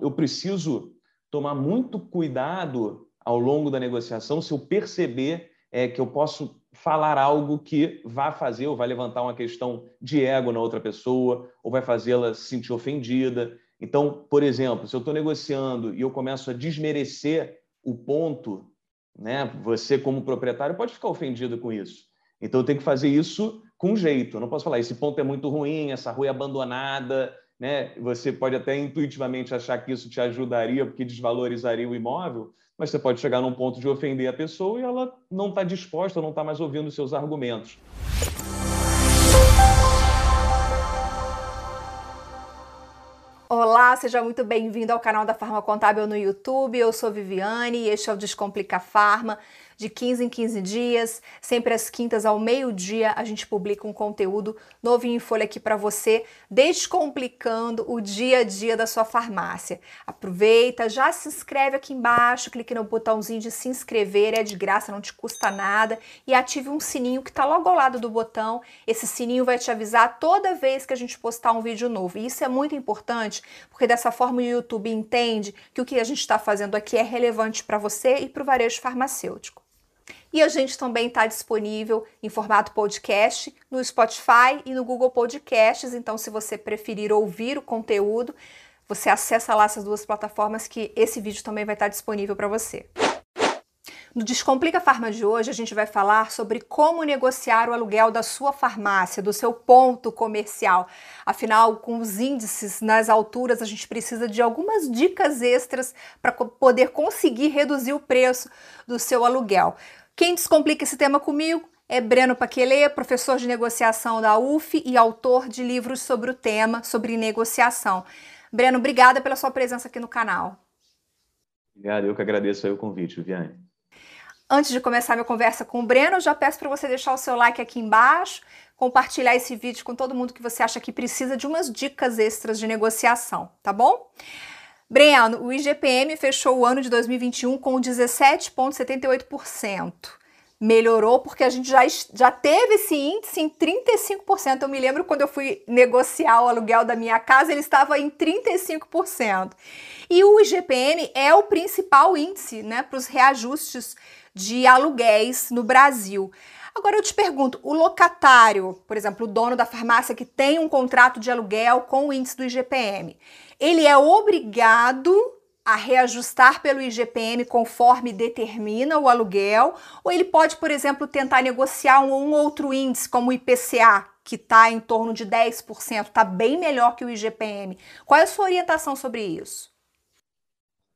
eu preciso tomar muito cuidado ao longo da negociação se eu perceber é, que eu posso falar algo que vá fazer ou vai levantar uma questão de ego na outra pessoa ou vai fazê-la se sentir ofendida. Então, por exemplo, se eu estou negociando e eu começo a desmerecer o ponto, né, você como proprietário pode ficar ofendido com isso. Então, eu tenho que fazer isso com jeito. Eu não posso falar, esse ponto é muito ruim, essa rua é abandonada, né? Você pode até intuitivamente achar que isso te ajudaria porque desvalorizaria o imóvel, mas você pode chegar num ponto de ofender a pessoa e ela não está disposta, não está mais ouvindo os seus argumentos. Olá, seja muito bem-vindo ao canal da Farma Contábil no YouTube. Eu sou Viviane e este é o Descomplica Farma de 15 em 15 dias, sempre às quintas ao meio-dia, a gente publica um conteúdo novinho em folha aqui para você, descomplicando o dia a dia da sua farmácia. Aproveita, já se inscreve aqui embaixo, clique no botãozinho de se inscrever, é de graça, não te custa nada, e ative um sininho que está logo ao lado do botão. Esse sininho vai te avisar toda vez que a gente postar um vídeo novo. E isso é muito importante, porque dessa forma o YouTube entende que o que a gente está fazendo aqui é relevante para você e para o varejo farmacêutico. E a gente também está disponível em formato podcast no Spotify e no Google Podcasts. Então, se você preferir ouvir o conteúdo, você acessa lá essas duas plataformas que esse vídeo também vai estar disponível para você. No Descomplica Farma de hoje, a gente vai falar sobre como negociar o aluguel da sua farmácia, do seu ponto comercial. Afinal, com os índices nas alturas, a gente precisa de algumas dicas extras para poder conseguir reduzir o preço do seu aluguel. Quem descomplica esse tema comigo é Breno Paquelê, professor de negociação da UF e autor de livros sobre o tema, sobre negociação. Breno, obrigada pela sua presença aqui no canal. Obrigado, eu que agradeço o convite, Viviane. Antes de começar minha conversa com o Breno, já peço para você deixar o seu like aqui embaixo, compartilhar esse vídeo com todo mundo que você acha que precisa de umas dicas extras de negociação, tá bom? Breno, o IGPM fechou o ano de 2021 com 17,78%. Melhorou porque a gente já, já teve esse índice em 35%. Eu me lembro quando eu fui negociar o aluguel da minha casa, ele estava em 35%. E o IGPM é o principal índice né, para os reajustes de aluguéis no Brasil. Agora eu te pergunto, o locatário, por exemplo, o dono da farmácia que tem um contrato de aluguel com o índice do IGPM, ele é obrigado a reajustar pelo IGPM conforme determina o aluguel, ou ele pode, por exemplo, tentar negociar um, outro índice, como o IPCA, que está em torno de 10%, está bem melhor que o IGPM. Qual é a sua orientação sobre isso?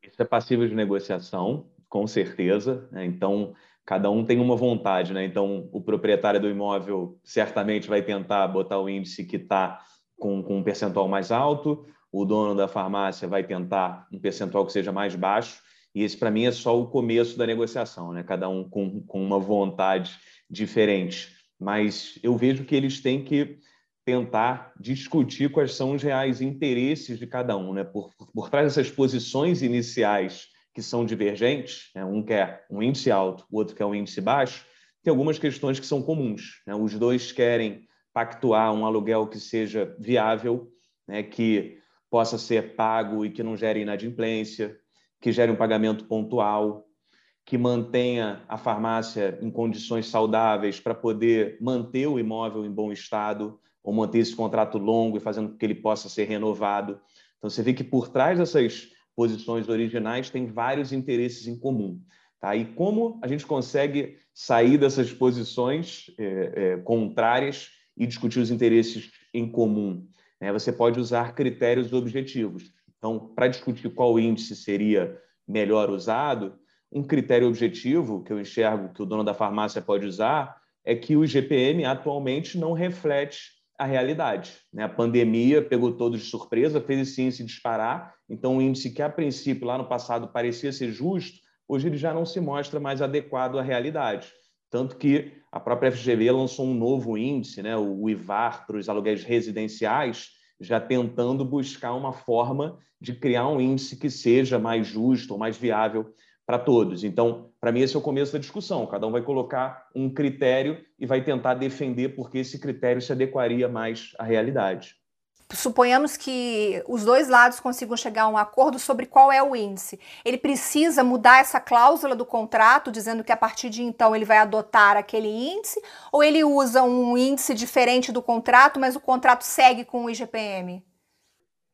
Isso é passível de negociação, com certeza. Né? Então, cada um tem uma vontade. Né? Então, o proprietário do imóvel certamente vai tentar botar o índice que está com, com um percentual mais alto, o dono da farmácia vai tentar um percentual que seja mais baixo, e esse, para mim, é só o começo da negociação, né? cada um com, com uma vontade diferente. Mas eu vejo que eles têm que tentar discutir quais são os reais interesses de cada um. Né? Por, por trás dessas posições iniciais que são divergentes, né? um quer um índice alto, o outro quer um índice baixo, tem algumas questões que são comuns. Né? Os dois querem pactuar um aluguel que seja viável, né? que possa ser pago e que não gere inadimplência, que gere um pagamento pontual, que mantenha a farmácia em condições saudáveis para poder manter o imóvel em bom estado ou manter esse contrato longo e fazendo com que ele possa ser renovado. Então, você vê que por trás dessas posições originais tem vários interesses em comum. Tá? E como a gente consegue sair dessas posições é, é, contrárias e discutir os interesses em comum? Né? Você pode usar critérios objetivos. Então, para discutir qual índice seria melhor usado, um critério objetivo que eu enxergo que o dono da farmácia pode usar é que o IGPM atualmente não reflete a realidade. Né? A pandemia pegou todos de surpresa, fez esse índice disparar, então o índice que a princípio lá no passado parecia ser justo, hoje ele já não se mostra mais adequado à realidade. Tanto que a própria FGV lançou um novo índice, né, o IVAR, para os aluguéis residenciais, já tentando buscar uma forma de criar um índice que seja mais justo ou mais viável para todos. Então, para mim, esse é o começo da discussão. Cada um vai colocar um critério e vai tentar defender porque esse critério se adequaria mais à realidade. Suponhamos que os dois lados consigam chegar a um acordo sobre qual é o índice. Ele precisa mudar essa cláusula do contrato, dizendo que a partir de então ele vai adotar aquele índice, ou ele usa um índice diferente do contrato, mas o contrato segue com o IGPM?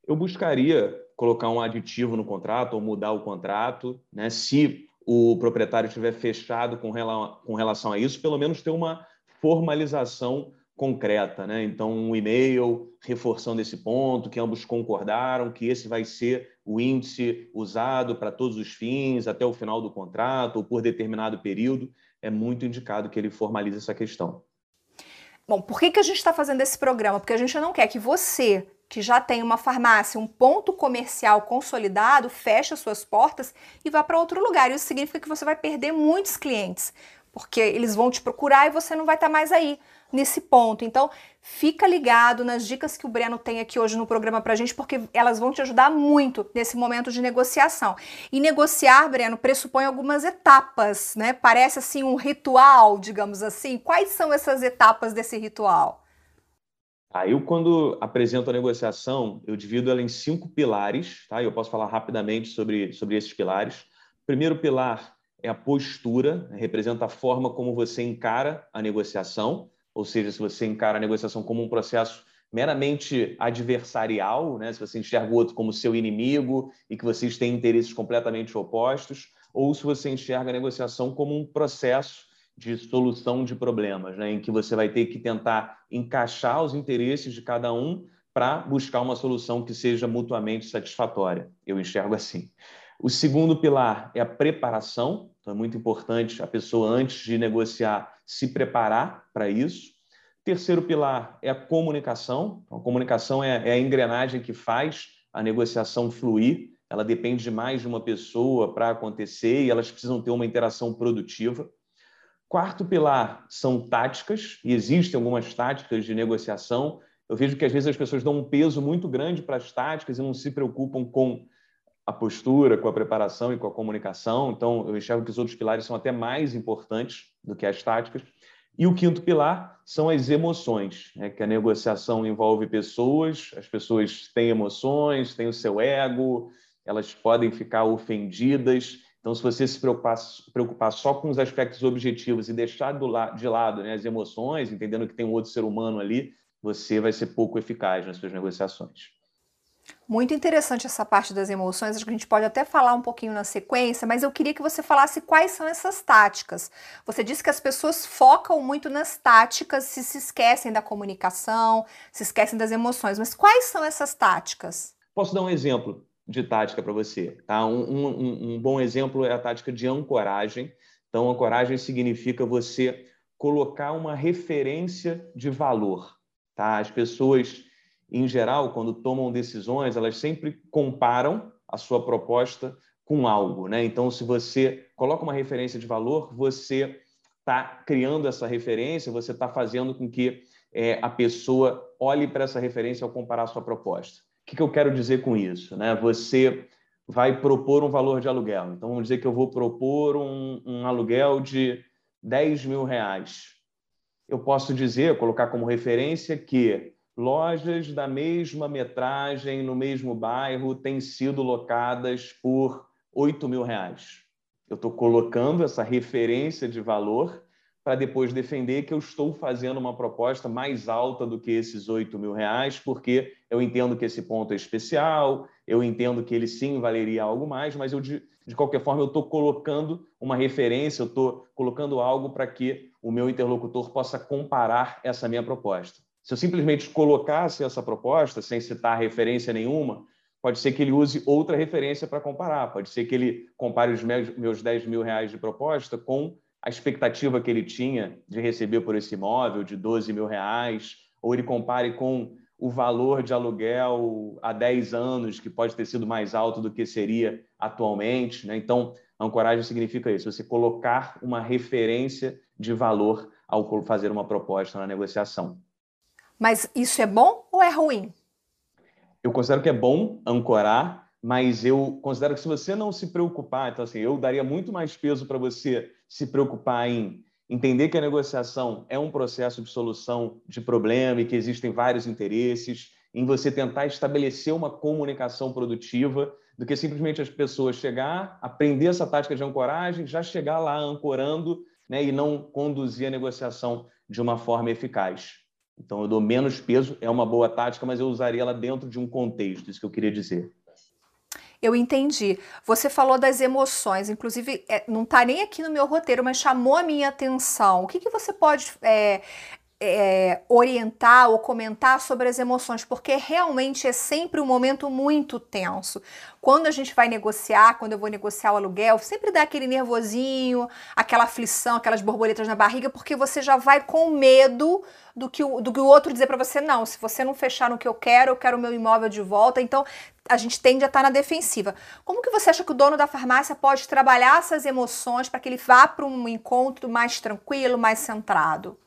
Eu buscaria colocar um aditivo no contrato ou mudar o contrato, né? Se o proprietário estiver fechado com, relação a isso, pelo menos ter uma formalização concreta, né? Então, um e-mail reforçando esse ponto, que ambos concordaram que esse vai ser o índice usado para todos os fins, até o final do contrato ou por determinado período, é muito indicado que ele formalize essa questão. Bom, por que, que a gente está fazendo esse programa? Porque a gente não quer que você, que já tem uma farmácia, um ponto comercial consolidado, feche as suas portas e vá para outro lugar. Isso significa que você vai perder muitos clientes, porque eles vão te procurar e você não vai estar tá mais aí nesse ponto. Então, fica ligado nas dicas que o Breno tem aqui hoje no programa pra gente, porque elas vão te ajudar muito nesse momento de negociação. E negociar, Breno, pressupõe algumas etapas, né? Parece assim um ritual, digamos assim. Quais são essas etapas desse ritual? Ah, quando apresento a negociação, eu divido ela em cinco pilares, tá? Eu posso falar rapidamente sobre, sobre esses pilares. O primeiro pilar é a postura, representa a forma como você encara a negociação. Ou seja, se você encara a negociação como um processo meramente adversarial, né? se você enxerga o outro como seu inimigo e que vocês têm interesses completamente opostos, ou se você enxerga a negociação como um processo de solução de problemas, né? em que você vai ter que tentar encaixar os interesses de cada um para buscar uma solução que seja mutuamente satisfatória. Eu enxergo assim. O segundo pilar é a preparação, então é muito importante a pessoa, antes de negociar, se preparar para isso. Terceiro pilar é a comunicação. Então, a comunicação é, é a engrenagem que faz a negociação fluir. Ela depende de mais de uma pessoa para acontecer e elas precisam ter uma interação produtiva. Quarto pilar são táticas, e existem algumas táticas de negociação. Eu vejo que às vezes as pessoas dão um peso muito grande para as táticas e não se preocupam com a postura, com a preparação e com a comunicação. Então, eu enxergo que os outros pilares são até mais importantes do que as táticas. E o quinto pilar são as emoções, né? que a negociação envolve pessoas, as pessoas têm emoções, têm o seu ego, elas podem ficar ofendidas. Então, se você se preocupar, preocupar só com os aspectos objetivos e deixar de lado né, as emoções, entendendo que tem um outro ser humano ali, você vai ser pouco eficaz nas suas negociações. Muito interessante essa parte das emoções, acho que a gente pode até falar um pouquinho na sequência, mas eu queria que você falasse quais são essas táticas. Você disse que as pessoas focam muito nas táticas, se se esquecem da comunicação, se esquecem das emoções, mas quais são essas táticas? Posso dar um exemplo de tática para você? Tá? Um, um, um bom exemplo é a tática de ancoragem. Então, ancoragem significa você colocar uma referência de valor. Tá? As pessoas em geral, quando tomam decisões, elas sempre comparam a sua proposta com algo. Né? Então, se você coloca uma referência de valor, você está criando essa referência, você está fazendo com que é, a pessoa olhe para essa referência ao comparar a sua proposta. O que, que eu quero dizer com isso? Né? Você vai propor um valor de aluguel. Então, vamos dizer que eu vou propor um, um aluguel de 10 mil reais. Eu posso dizer, colocar como referência que lojas da mesma metragem no mesmo bairro têm sido locadas por 8 mil reais. Eu estou colocando essa referência de valor para depois defender que eu estou fazendo uma proposta mais alta do que esses 8 mil reais, porque eu entendo que esse ponto é especial, eu entendo que ele sim valeria algo mais, mas eu, de, de qualquer forma eu estou colocando uma referência, eu estou colocando algo para que o meu interlocutor possa comparar essa minha proposta. Se eu simplesmente colocasse essa proposta sem citar referência nenhuma, pode ser que ele use outra referência para comparar. Pode ser que ele compare os meus 10 mil reais de proposta com a expectativa que ele tinha de receber por esse imóvel, de 12 mil reais, ou ele compare com o valor de aluguel há 10 anos, que pode ter sido mais alto do que seria atualmente. Né? Então, ancoragem significa isso, você colocar uma referência de valor ao fazer uma proposta na negociação. Mas isso é bom ou é ruim? Eu considero que é bom ancorar, mas eu considero que se você não se preocupar, então assim, eu daria muito mais peso para você se preocupar em entender que a negociação é um processo de solução de problema e que existem vários interesses em você tentar estabelecer uma comunicação produtiva do que simplesmente as pessoas chegar, aprender essa tática de ancoragem, já chegar lá ancorando né, e não conduzir a negociação de uma forma eficaz. Então, eu dou menos peso, é uma boa tática, mas eu usaria ela dentro de um contexto, isso que eu queria dizer. Eu entendi. Você falou das emoções, inclusive é, não está nem aqui no meu roteiro, mas chamou a minha atenção. O que, que você pode é, é, orientar ou comentar sobre as emoções, porque realmente é sempre um momento muito tenso. Quando a gente vai negociar, quando eu vou negociar o aluguel, sempre dá aquele nervosinho, aquela aflição, aquelas borboletas na barriga, porque você já vai com medo do que o, do que o outro dizer para você, não, se você não fechar no que eu quero, eu quero o meu imóvel de volta. Então, a gente tende a estar na defensiva. Como que você acha que o dono da farmácia pode trabalhar essas emoções para que ele vá para um encontro mais tranquilo, mais centrado?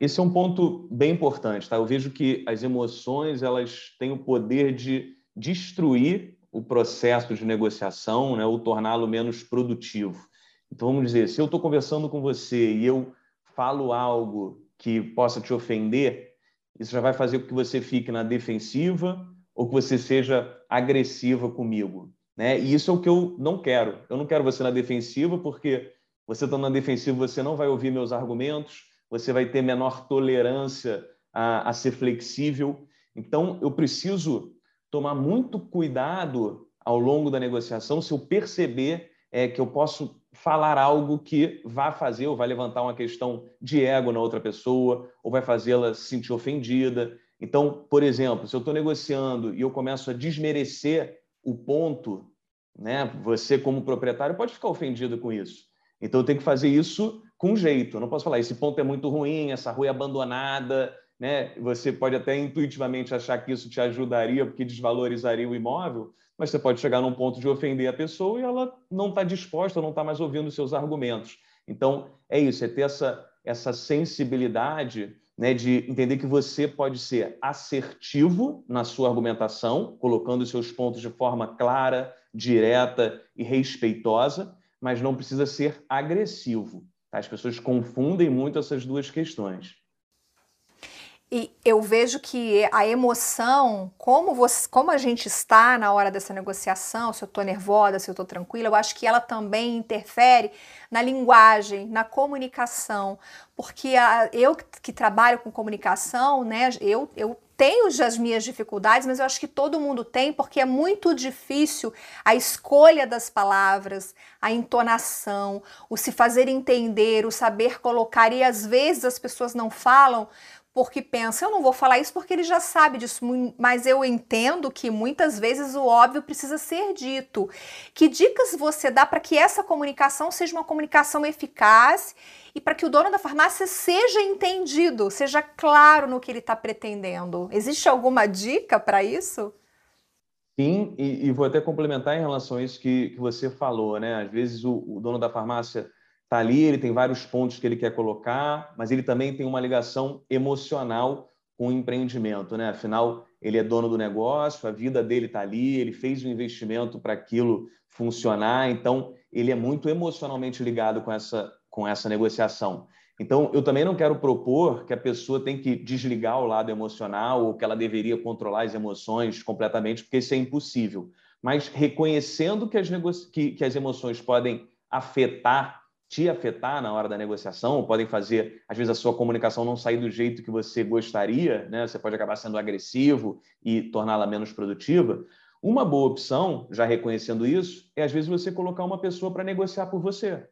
Esse é um ponto bem importante, tá? Eu vejo que as emoções elas têm o poder de destruir o processo de negociação, né, ou torná-lo menos produtivo. Então vamos dizer, se eu estou conversando com você e eu falo algo que possa te ofender, isso já vai fazer com que você fique na defensiva ou que você seja agressiva comigo, né? E isso é o que eu não quero. Eu não quero você na defensiva porque você estando na defensiva você não vai ouvir meus argumentos você vai ter menor tolerância a, a ser flexível. Então, eu preciso tomar muito cuidado ao longo da negociação se eu perceber é, que eu posso falar algo que vá fazer ou vai levantar uma questão de ego na outra pessoa ou vai fazê-la se sentir ofendida. Então, por exemplo, se eu estou negociando e eu começo a desmerecer o ponto, né, você como proprietário pode ficar ofendido com isso. Então, eu tenho que fazer isso com jeito. Eu não posso falar, esse ponto é muito ruim, essa rua é abandonada, né? Você pode até intuitivamente achar que isso te ajudaria porque desvalorizaria o imóvel, mas você pode chegar num ponto de ofender a pessoa e ela não está disposta, não está mais ouvindo os seus argumentos. Então, é isso, é ter essa, essa sensibilidade né, de entender que você pode ser assertivo na sua argumentação, colocando os seus pontos de forma clara, direta e respeitosa, mas não precisa ser agressivo. Tá? As pessoas confundem muito essas duas questões. E eu vejo que a emoção, como, você, como a gente está na hora dessa negociação, se eu estou nervosa, se eu estou tranquila, eu acho que ela também interfere na linguagem, na comunicação. Porque a, eu que trabalho com comunicação, né, eu, eu tenho as minhas dificuldades, mas eu acho que todo mundo tem, porque é muito difícil a escolha das palavras, a entonação, o se fazer entender, o saber colocar, e às vezes as pessoas não falam porque pensa, eu não vou falar isso porque ele já sabe disso, mas eu entendo que muitas vezes o óbvio precisa ser dito. Que dicas você dá para que essa comunicação seja uma comunicação eficaz e para que o dono da farmácia seja entendido, seja claro no que ele está pretendendo? Existe alguma dica para isso? Sim, e, e, vou até complementar em relação a isso que, que você falou, né? Às vezes o, o dono da farmácia está ali, ele tem vários pontos que ele quer colocar, mas ele também tem uma ligação emocional com o empreendimento, né? Afinal, ele é dono do negócio, a vida dele está ali, ele fez um investimento para aquilo funcionar, então ele é muito emocionalmente ligado com essa, com essa negociação. Então, eu também não quero propor que a pessoa tem que desligar o lado emocional ou que ela deveria controlar as emoções completamente, porque isso é impossível. Mas reconhecendo que as, que, que as emoções podem afetar te afetar na hora da negociação, podem fazer, às vezes, a sua comunicação não sair do jeito que você gostaria, né? Você pode acabar sendo agressivo e torná-la menos produtiva. Uma boa opção, já reconhecendo isso, é às vezes você colocar uma pessoa para negociar por você.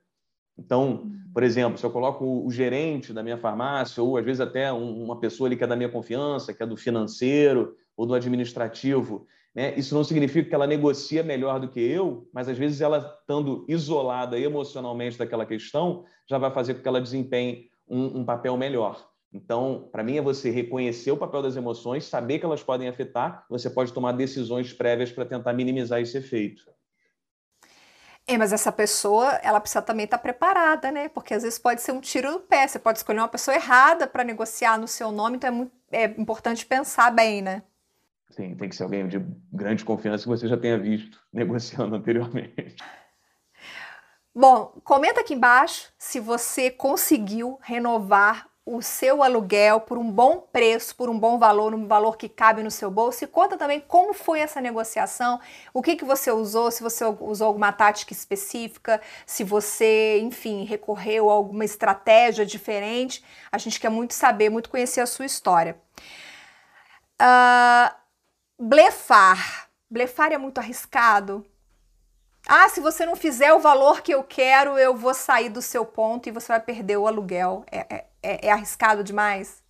Então, por exemplo, se eu coloco o gerente da minha farmácia, ou às vezes até uma pessoa ali que é da minha confiança, que é do financeiro ou do administrativo, né? Isso não significa que ela negocia melhor do que eu, mas às vezes ela, estando isolada emocionalmente daquela questão, já vai fazer com que ela desempenhe um, um papel melhor. Então, para mim, é você reconhecer o papel das emoções, saber que elas podem afetar, você pode tomar decisões prévias para tentar minimizar esse efeito. É, mas essa pessoa, ela precisa também estar tá preparada, né? Porque às vezes pode ser um tiro no pé, você pode escolher uma pessoa errada para negociar no seu nome, então é, muito, é importante pensar bem, né? Sim, tem que ser alguém de grande confiança que você já tenha visto negociando anteriormente. Bom, comenta aqui embaixo se você conseguiu renovar o seu aluguel por um bom preço, por um bom valor, um valor que cabe no seu bolso. E conta também como foi essa negociação, o que, que você usou, se você usou alguma tática específica, se você, enfim, recorreu a alguma estratégia diferente. A gente quer muito saber, muito conhecer a sua história. Uh, blefar. Blefar é muito arriscado? Ah, se você não fizer o valor que eu quero, eu vou sair do seu ponto e você vai perder o aluguel. É, é, é, é arriscado demais?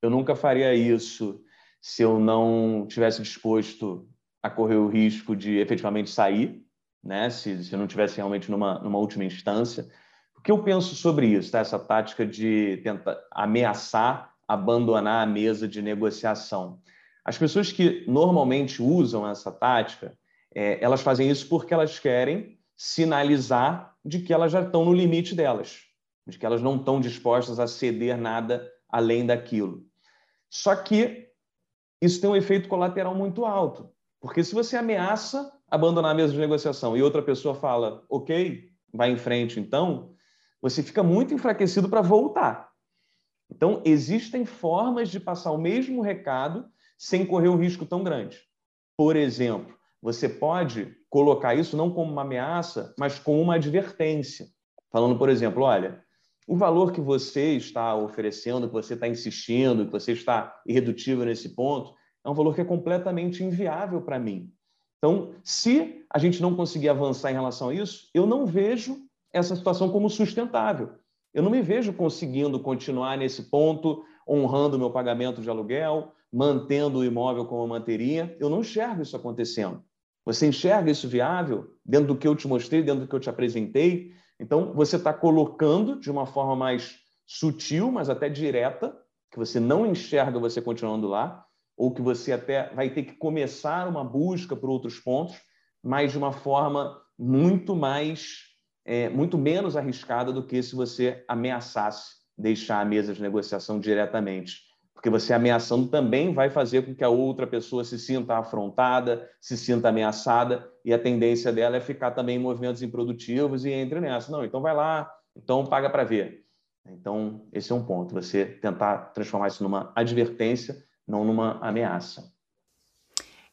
Eu nunca faria isso se eu não tivesse disposto a correr o risco de efetivamente sair, né? Se, se eu não tivesse realmente numa, numa última instância. O que eu penso sobre isso, tá? Essa tática de tentar ameaçar abandonar a mesa de negociação. As pessoas que normalmente usam essa tática, é, elas fazem isso porque elas querem sinalizar de que elas já estão no limite delas, de que elas não estão dispostas a ceder nada além daquilo. Só que isso tem um efeito colateral muito alto, porque se você ameaça abandonar a mesa de negociação e outra pessoa fala, ok, vai em frente então, você fica muito enfraquecido para voltar. Então, existem formas de passar o mesmo recado sem correr um risco tão grande. Por exemplo, você pode colocar isso não como uma ameaça, mas como uma advertência. Falando, por exemplo, olha, o valor que você está oferecendo, que você está insistindo, que você está irredutível nesse ponto, é um valor que é completamente inviável para mim. Então, se a gente não conseguir avançar em relação a isso, eu não vejo essa situação como sustentável. Eu não me vejo conseguindo continuar nesse ponto, honrando meu pagamento de aluguel, mantendo o imóvel como manteria. Eu não enxergo isso acontecendo. Você enxerga isso viável dentro do que eu te mostrei, dentro do que eu te apresentei? Então, você está colocando de uma forma mais sutil, mas até direta, que você não enxerga você continuando lá, ou que você até vai ter que começar uma busca por outros pontos, mas de uma forma muito mais, é, muito menos arriscada do que se você ameaçasse deixar a mesa de negociação diretamente porque você ameaçando também vai fazer com que a outra pessoa se sinta afrontada, se sinta ameaçada, e a tendência dela é ficar também em movimentos improdutivos e entre nessa. Não, então vai lá, então paga para ver. Então, esse é um ponto, você tentar transformar isso numa advertência, não numa ameaça.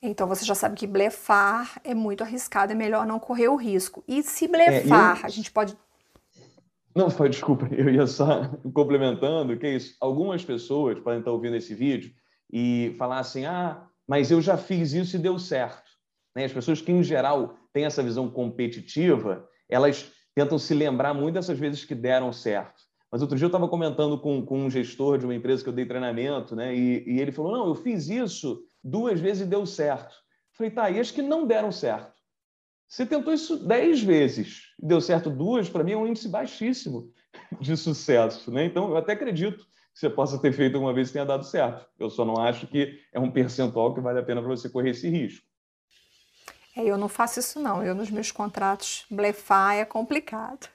Então você já sabe que blefar é muito arriscado, é melhor não correr o risco. E se blefar, é, eu... a gente pode não, foi, desculpa, eu ia só complementando, que é isso. Algumas pessoas podem estar ouvindo esse vídeo e falar assim, ah, mas eu já fiz isso e deu certo. Né? As pessoas que, em geral, têm essa visão competitiva, elas tentam se lembrar muito dessas vezes que deram certo. Mas outro dia eu estava comentando com, com, um gestor de uma empresa que eu dei treinamento, né? E, e, ele falou: não, eu fiz isso duas vezes e deu certo. Eu falei, tá, e as que não deram certo? Você tentou isso dez vezes deu certo duas, para mim é um índice baixíssimo de sucesso. Né? Então, eu até acredito que você possa ter feito uma vez e tenha dado certo. Eu só não acho que é um percentual que vale a pena para você correr esse risco. É, eu não faço isso não. Eu nos meus contratos blefar é complicado.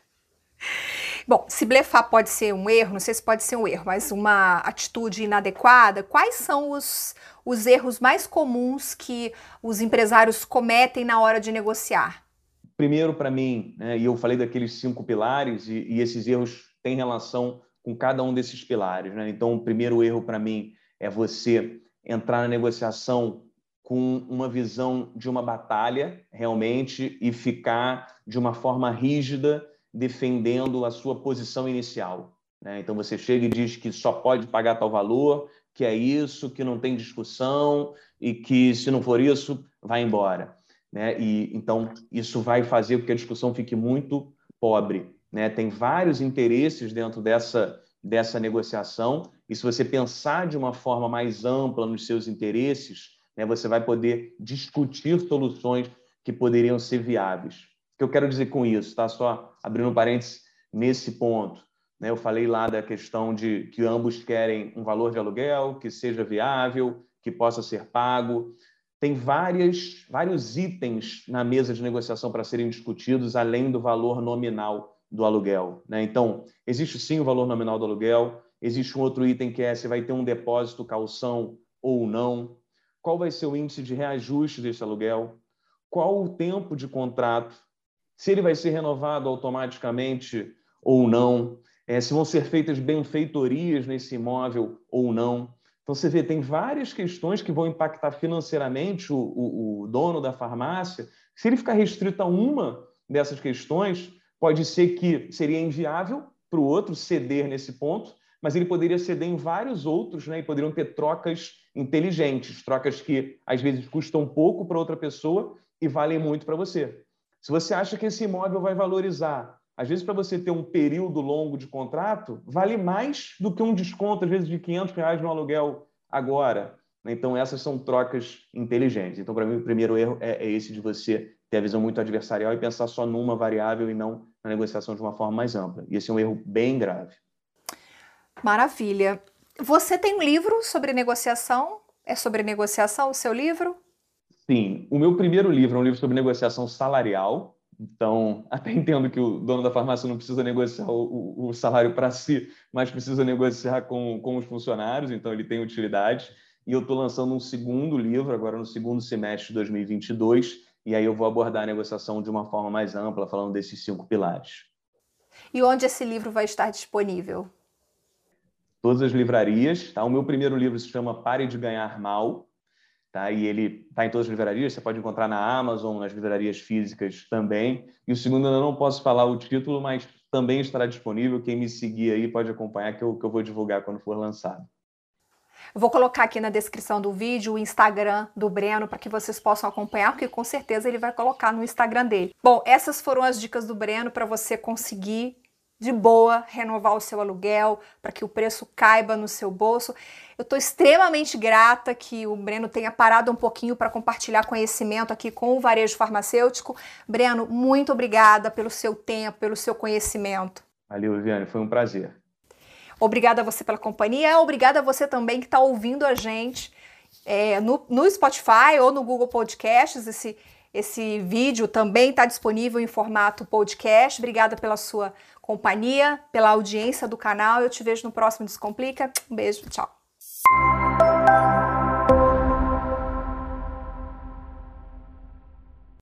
Bom, se blefar pode ser um erro, não sei se pode ser um erro, mas uma atitude inadequada, quais são os, os erros mais comuns que os empresários cometem na hora de negociar? Primeiro, para mim, né, e eu falei daqueles cinco pilares, e, e, esses erros têm relação com cada um desses pilares. Né? Então, o primeiro erro para mim é você entrar na negociação com uma visão de uma batalha, realmente, e ficar de uma forma rígida defendendo a sua posição inicial. Né? Então você chega e diz que só pode pagar tal valor, que é isso, que não tem discussão e que se não for isso, vai embora. Né? E então isso vai fazer com que a discussão fique muito pobre. Né? Tem vários interesses dentro dessa dessa negociação e se você pensar de uma forma mais ampla nos seus interesses, né, você vai poder discutir soluções que poderiam ser viáveis. O que eu quero dizer com isso? Tá? Só abrindo um parênteses nesse ponto. Né? Eu falei lá da questão de que ambos querem um valor de aluguel que seja viável, que possa ser pago. Tem várias, vários itens na mesa de negociação para serem discutidos, além do valor nominal do aluguel. Né? Então, existe sim o valor nominal do aluguel, existe um outro item que é se vai ter um depósito, calção ou não, qual vai ser o índice de reajuste desse aluguel, qual o tempo de contrato se ele vai ser renovado automaticamente ou não, é, se vão ser feitas benfeitorias nesse imóvel ou não. Então, você vê, tem várias questões que vão impactar financeiramente o, o, o dono da farmácia. Se ele ficar restrito a uma dessas questões, pode ser que seria inviável para o outro ceder nesse ponto, mas ele poderia ceder em vários outros, né? E poderiam ter trocas inteligentes, trocas que às vezes custam pouco para outra pessoa e valem muito para você. Se você acha que esse imóvel vai valorizar, às vezes para você ter um período longo de contrato, vale mais do que um desconto, às vezes de 500 reais no aluguel agora. Então, essas são trocas inteligentes. Então, para mim, o primeiro erro é, é esse de você ter a visão muito adversarial e pensar só numa variável e não na negociação de uma forma mais ampla. E esse é um erro bem grave. Maravilha. Você tem um livro sobre negociação? É sobre negociação o seu livro? Sim. O meu primeiro livro é um livro sobre negociação salarial. Então, até entendo que o dono da farmácia não precisa negociar o, o salário para si, mas precisa negociar com, com os funcionários, então ele tem utilidade. E eu estou lançando um segundo livro, agora no segundo semestre de 2022, e aí eu vou abordar a negociação de uma forma mais ampla, falando desses cinco pilares. E onde esse livro vai estar disponível? Todas as livrarias. Tá? O meu primeiro livro se chama Pare de Ganhar Mal, tá? e ele está em todas as livrarias. Você pode encontrar na Amazon, nas livrarias físicas também. E o segundo, eu não posso falar o título, mas também estará disponível. Quem me seguir aí pode acompanhar, que eu, que eu vou divulgar quando for lançado. Vou colocar aqui na descrição do vídeo o Instagram do Breno para que vocês possam acompanhar, porque com certeza ele vai colocar no Instagram dele. Bom, essas foram as dicas do Breno para você conseguir de boa renovar o seu aluguel, para que o preço caiba no seu bolso. Eu estou extremamente grata que o Breno tenha parado um pouquinho para compartilhar conhecimento aqui com o varejo farmacêutico. Breno, muito obrigada pelo seu tempo, pelo seu conhecimento. Valeu, Viviane, foi um prazer. Obrigada a você pela companhia, obrigada a você também que está ouvindo a gente é, no, no Spotify ou no Google Podcasts. Esse, esse vídeo também está disponível em formato podcast. Obrigada pela sua companhia, pela audiência do canal. Eu te vejo no próximo Descomplica. Um beijo, tchau.